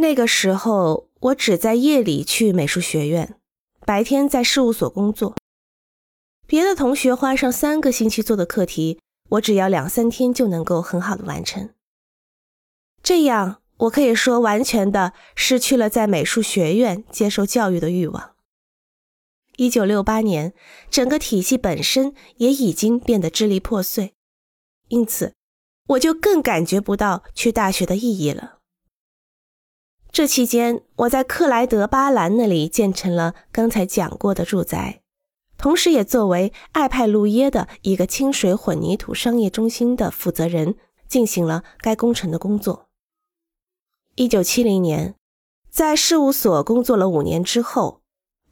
那个时候，我只在夜里去美术学院，白天在事务所工作。别的同学花上三个星期做的课题，我只要两三天就能够很好的完成。这样，我可以说完全的失去了在美术学院接受教育的欲望。一九六八年，整个体系本身也已经变得支离破碎，因此，我就更感觉不到去大学的意义了。这期间，我在克莱德巴兰那里建成了刚才讲过的住宅，同时也作为艾派路耶的一个清水混凝土商业中心的负责人，进行了该工程的工作。一九七零年，在事务所工作了五年之后，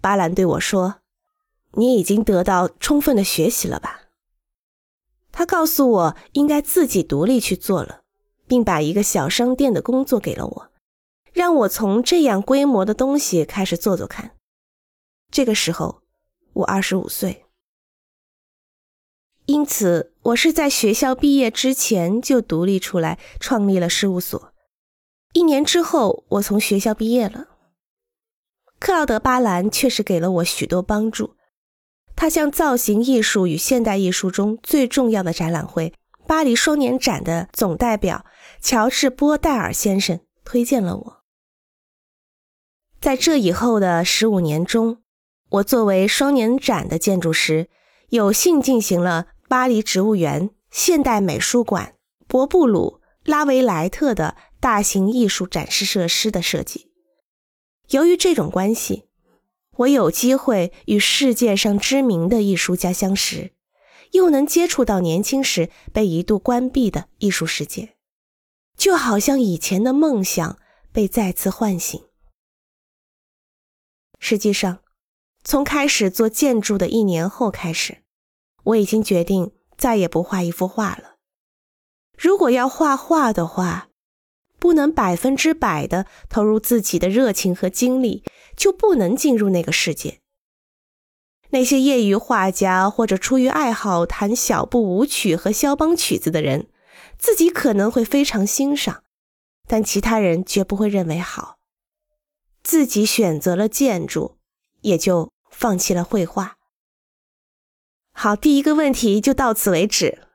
巴兰对我说：“你已经得到充分的学习了吧？”他告诉我应该自己独立去做了，并把一个小商店的工作给了我。让我从这样规模的东西开始做做看。这个时候，我二十五岁，因此我是在学校毕业之前就独立出来创立了事务所。一年之后，我从学校毕业了。克劳德·巴兰确实给了我许多帮助。他向造型艺术与现代艺术中最重要的展览会——巴黎双年展的总代表乔治·波代尔先生推荐了我。在这以后的十五年中，我作为双年展的建筑师，有幸进行了巴黎植物园、现代美术馆、博布鲁、拉维莱特的大型艺术展示设施的设计。由于这种关系，我有机会与世界上知名的艺术家相识，又能接触到年轻时被一度关闭的艺术世界，就好像以前的梦想被再次唤醒。实际上，从开始做建筑的一年后开始，我已经决定再也不画一幅画了。如果要画画的话，不能百分之百的投入自己的热情和精力，就不能进入那个世界。那些业余画家或者出于爱好弹小步舞曲和肖邦曲子的人，自己可能会非常欣赏，但其他人绝不会认为好。自己选择了建筑，也就放弃了绘画。好，第一个问题就到此为止。